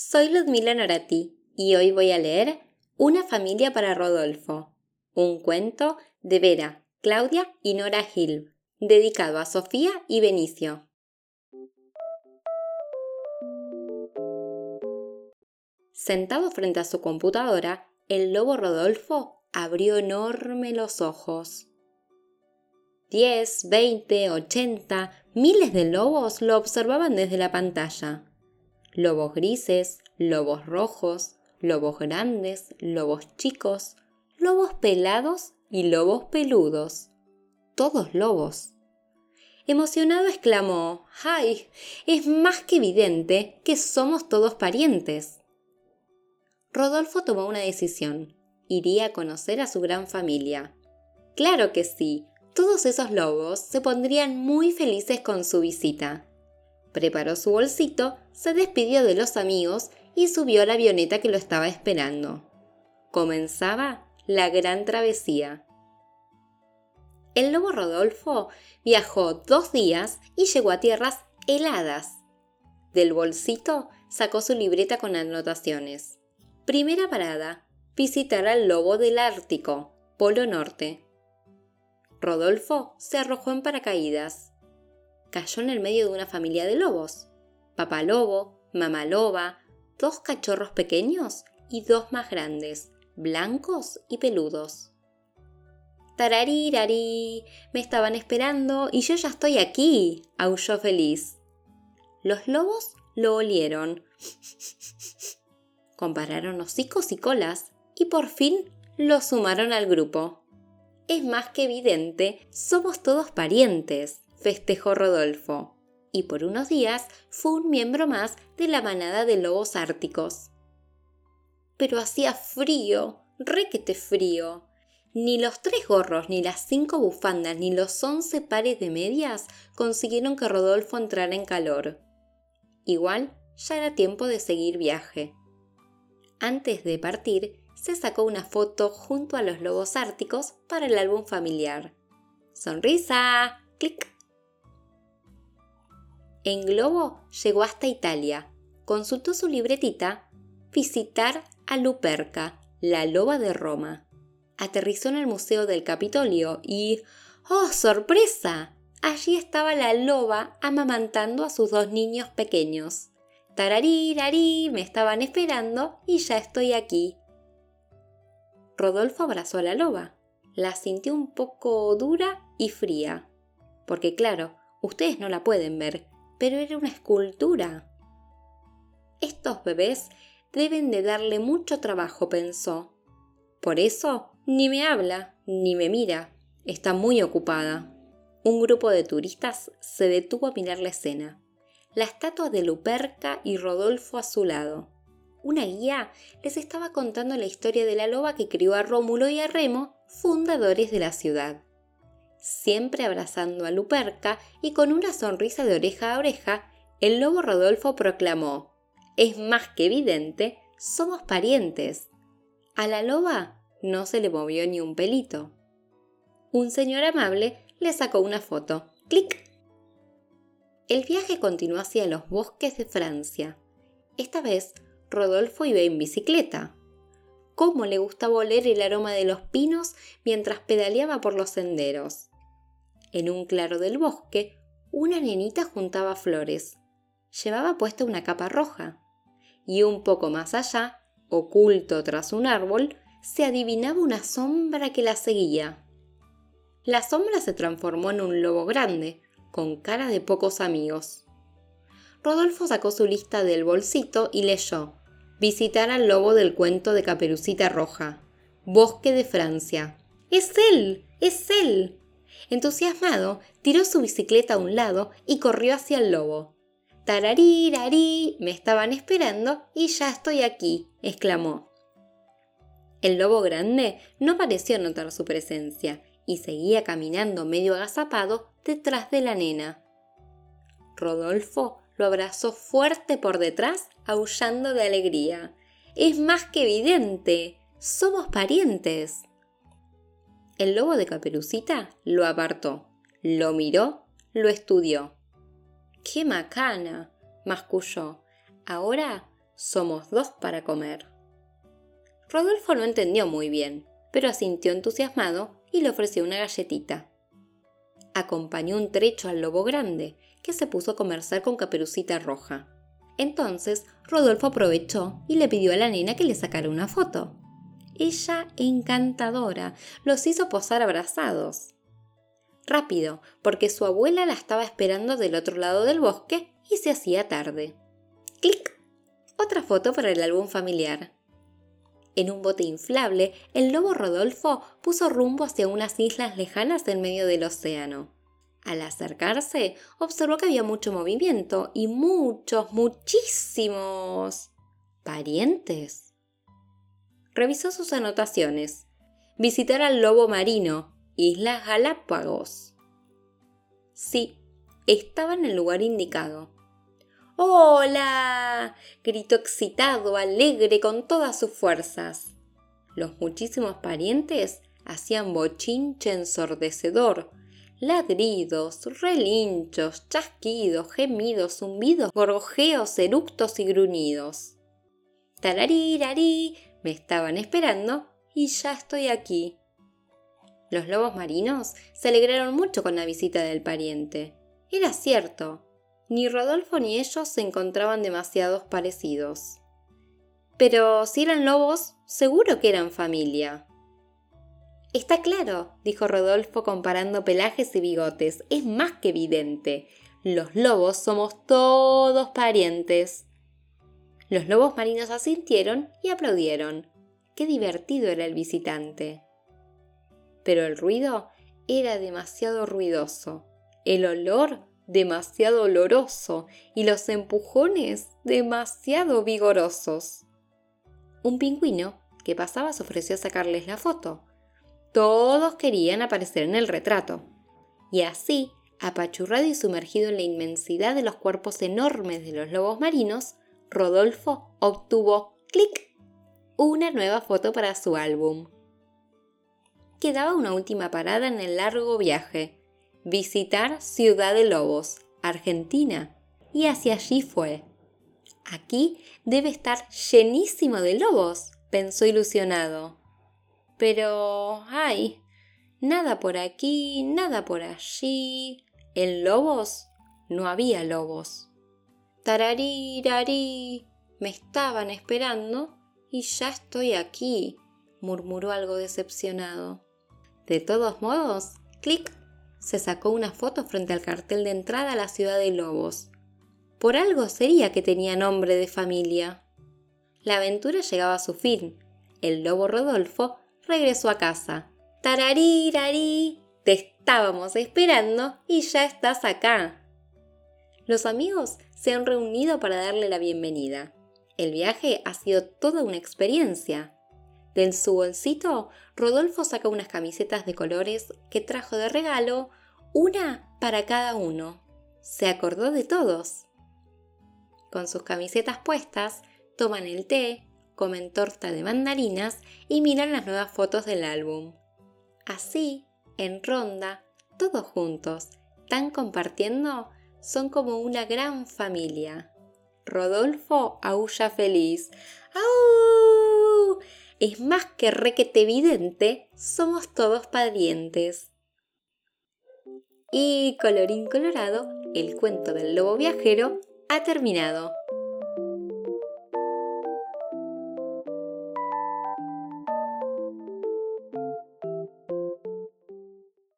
soy Ludmila Norati y hoy voy a leer Una familia para Rodolfo, un cuento de Vera, Claudia y Nora Gil, dedicado a Sofía y Benicio. Sentado frente a su computadora, el lobo Rodolfo abrió enorme los ojos. Diez, veinte, ochenta, miles de lobos lo observaban desde la pantalla. Lobos grises, lobos rojos, lobos grandes, lobos chicos, lobos pelados y lobos peludos. Todos lobos. Emocionado exclamó, ¡ay! Es más que evidente que somos todos parientes. Rodolfo tomó una decisión. Iría a conocer a su gran familia. Claro que sí, todos esos lobos se pondrían muy felices con su visita. Preparó su bolsito, se despidió de los amigos y subió a la avioneta que lo estaba esperando. Comenzaba la gran travesía. El lobo Rodolfo viajó dos días y llegó a tierras heladas. Del bolsito sacó su libreta con anotaciones. Primera parada, visitar al lobo del Ártico, Polo Norte. Rodolfo se arrojó en paracaídas. Cayó en el medio de una familia de lobos. Papá lobo, mamá loba, dos cachorros pequeños y dos más grandes, blancos y peludos. Tararirari, me estaban esperando y yo ya estoy aquí, aulló feliz. Los lobos lo olieron. Compararon hocicos y colas y por fin lo sumaron al grupo es más que evidente, somos todos parientes, festejó Rodolfo, y por unos días fue un miembro más de la manada de lobos árticos. Pero hacía frío, requete frío. Ni los tres gorros, ni las cinco bufandas, ni los once pares de medias consiguieron que Rodolfo entrara en calor. Igual ya era tiempo de seguir viaje. Antes de partir, se sacó una foto junto a los lobos árticos para el álbum familiar. ¡Sonrisa! ¡Clic! En globo llegó hasta Italia. Consultó su libretita Visitar a Luperca, la loba de Roma. Aterrizó en el Museo del Capitolio y ¡Oh, sorpresa! Allí estaba la loba amamantando a sus dos niños pequeños. Tararí, me estaban esperando y ya estoy aquí. Rodolfo abrazó a la loba. La sintió un poco dura y fría. Porque claro, ustedes no la pueden ver, pero era una escultura. Estos bebés deben de darle mucho trabajo, pensó. Por eso ni me habla, ni me mira. Está muy ocupada. Un grupo de turistas se detuvo a mirar la escena. La estatua de Luperca y Rodolfo a su lado una guía les estaba contando la historia de la loba que crió a Rómulo y a Remo, fundadores de la ciudad. Siempre abrazando a Luperca y con una sonrisa de oreja a oreja, el lobo Rodolfo proclamó, Es más que evidente, somos parientes. A la loba no se le movió ni un pelito. Un señor amable le sacó una foto. ¡Clic! El viaje continuó hacia los bosques de Francia. Esta vez Rodolfo iba en bicicleta. Cómo le gustaba oler el aroma de los pinos mientras pedaleaba por los senderos. En un claro del bosque, una nenita juntaba flores. Llevaba puesta una capa roja. Y un poco más allá, oculto tras un árbol, se adivinaba una sombra que la seguía. La sombra se transformó en un lobo grande, con cara de pocos amigos. Rodolfo sacó su lista del bolsito y leyó visitar al lobo del cuento de Caperucita Roja. Bosque de Francia. ¡Es él! ¡Es él! Entusiasmado, tiró su bicicleta a un lado y corrió hacia el lobo. ¡Tararí, Me estaban esperando y ya estoy aquí, exclamó. El lobo grande no pareció notar su presencia y seguía caminando medio agazapado detrás de la nena. Rodolfo lo abrazó fuerte por detrás, aullando de alegría. Es más que evidente. Somos parientes. El lobo de Caperucita lo apartó, lo miró, lo estudió. ¡Qué macana! masculló. Ahora somos dos para comer. Rodolfo no entendió muy bien, pero asintió entusiasmado y le ofreció una galletita. Acompañó un trecho al lobo grande, que se puso a conversar con Caperucita Roja. Entonces, Rodolfo aprovechó y le pidió a la nena que le sacara una foto. Ella, encantadora, los hizo posar abrazados. Rápido, porque su abuela la estaba esperando del otro lado del bosque y se hacía tarde. ¡Clic! Otra foto para el álbum familiar. En un bote inflable, el lobo Rodolfo puso rumbo hacia unas islas lejanas en medio del océano. Al acercarse, observó que había mucho movimiento y muchos, muchísimos parientes. Revisó sus anotaciones. Visitar al lobo marino, Islas Galápagos. Sí, estaba en el lugar indicado. ¡Hola! gritó excitado, alegre, con todas sus fuerzas. Los muchísimos parientes hacían bochinche ensordecedor, ladridos, relinchos, chasquidos, gemidos, zumbidos, gorgojeos, eructos y gruñidos. Tararirarí, me estaban esperando y ya estoy aquí. Los lobos marinos se alegraron mucho con la visita del pariente. Era cierto, ni Rodolfo ni ellos se encontraban demasiados parecidos. Pero si eran lobos, seguro que eran familia. Está claro, dijo Rodolfo comparando pelajes y bigotes. Es más que evidente. Los lobos somos todos parientes. Los lobos marinos asintieron y aplaudieron. Qué divertido era el visitante. Pero el ruido era demasiado ruidoso. El olor demasiado oloroso y los empujones demasiado vigorosos. Un pingüino que pasaba se ofreció a sacarles la foto. Todos querían aparecer en el retrato. Y así, apachurrado y sumergido en la inmensidad de los cuerpos enormes de los lobos marinos, Rodolfo obtuvo, clic, una nueva foto para su álbum. Quedaba una última parada en el largo viaje, visitar Ciudad de Lobos, Argentina, y hacia allí fue. Aquí debe estar llenísimo de lobos, pensó ilusionado. Pero, ay, nada por aquí, nada por allí. En lobos no había lobos. Tararí, me estaban esperando y ya estoy aquí, murmuró algo decepcionado. De todos modos, clic, se sacó una foto frente al cartel de entrada a la ciudad de Lobos. Por algo sería que tenía nombre de familia. La aventura llegaba a su fin. El lobo Rodolfo regresó a casa. Tararí, te estábamos esperando y ya estás acá. Los amigos se han reunido para darle la bienvenida. El viaje ha sido toda una experiencia. De su bolsito, Rodolfo saca unas camisetas de colores que trajo de regalo, una para cada uno. Se acordó de todos. Con sus camisetas puestas, toman el té, comen torta de mandarinas y miran las nuevas fotos del álbum. Así, en ronda, todos juntos, tan compartiendo, son como una gran familia. Rodolfo aúlla feliz. ¡Au! es más que requete evidente, somos todos parientes. Y colorín colorado, el cuento del lobo viajero ha terminado.